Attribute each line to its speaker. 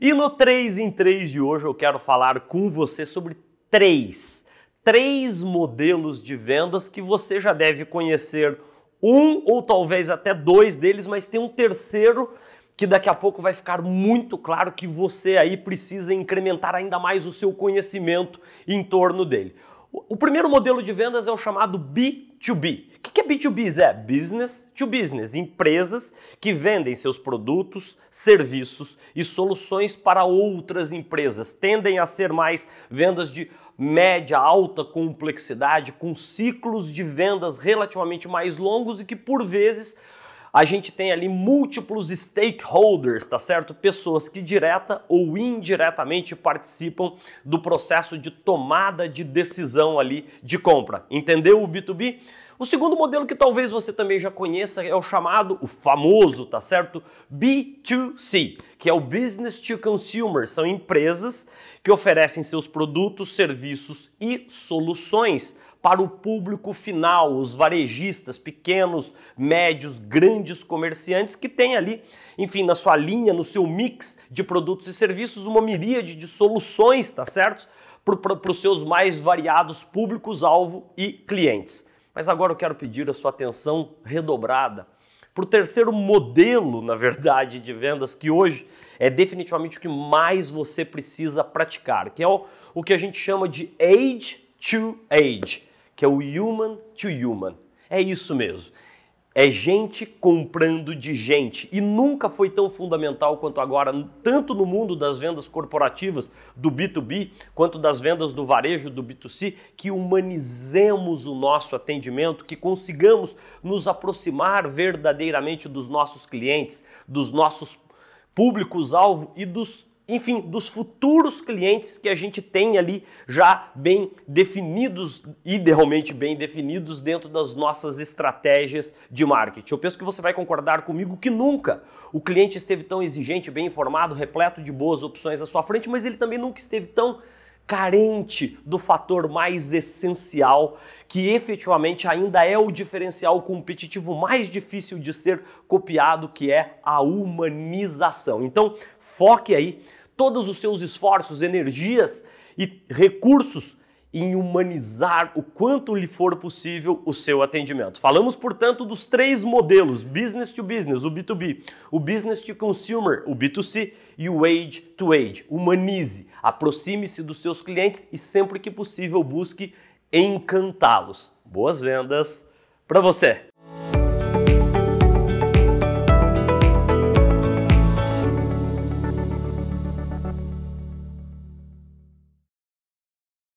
Speaker 1: E no 3 em 3 de hoje eu quero falar com você sobre três, três modelos de vendas que você já deve conhecer um ou talvez até dois deles, mas tem um terceiro que daqui a pouco vai ficar muito claro que você aí precisa incrementar ainda mais o seu conhecimento em torno dele. O primeiro modelo de vendas é o chamado B2B. Que é B2B, Zé? Business to business. Empresas que vendem seus produtos, serviços e soluções para outras empresas. Tendem a ser mais vendas de média, alta complexidade, com ciclos de vendas relativamente mais longos e que por vezes a gente tem ali múltiplos stakeholders, tá certo? Pessoas que direta ou indiretamente participam do processo de tomada de decisão ali de compra. Entendeu o B2B? O segundo modelo que talvez você também já conheça é o chamado, o famoso, tá certo? B2C, que é o Business to Consumer. São empresas que oferecem seus produtos, serviços e soluções para o público final, os varejistas, pequenos, médios, grandes comerciantes que têm ali, enfim, na sua linha, no seu mix de produtos e serviços, uma miríade de soluções, tá certo? Para os seus mais variados públicos-alvo e clientes. Mas agora eu quero pedir a sua atenção redobrada para o terceiro modelo, na verdade, de vendas que hoje é definitivamente o que mais você precisa praticar, que é o, o que a gente chama de age to age que é o human to human. É isso mesmo. É gente comprando de gente. E nunca foi tão fundamental quanto agora, tanto no mundo das vendas corporativas do B2B, quanto das vendas do varejo do B2C, que humanizemos o nosso atendimento, que consigamos nos aproximar verdadeiramente dos nossos clientes, dos nossos públicos-alvo e dos enfim, dos futuros clientes que a gente tem ali já bem definidos, idealmente bem definidos dentro das nossas estratégias de marketing. Eu penso que você vai concordar comigo que nunca o cliente esteve tão exigente, bem informado, repleto de boas opções à sua frente, mas ele também nunca esteve tão carente do fator mais essencial, que efetivamente ainda é o diferencial competitivo mais difícil de ser copiado, que é a humanização. Então, foque aí todos os seus esforços, energias e recursos em humanizar o quanto lhe for possível o seu atendimento. Falamos, portanto, dos três modelos: business to business, o B2B, o business to consumer, o B2C e o age to age. Humanize, aproxime-se dos seus clientes e sempre que possível busque encantá-los. Boas vendas para você!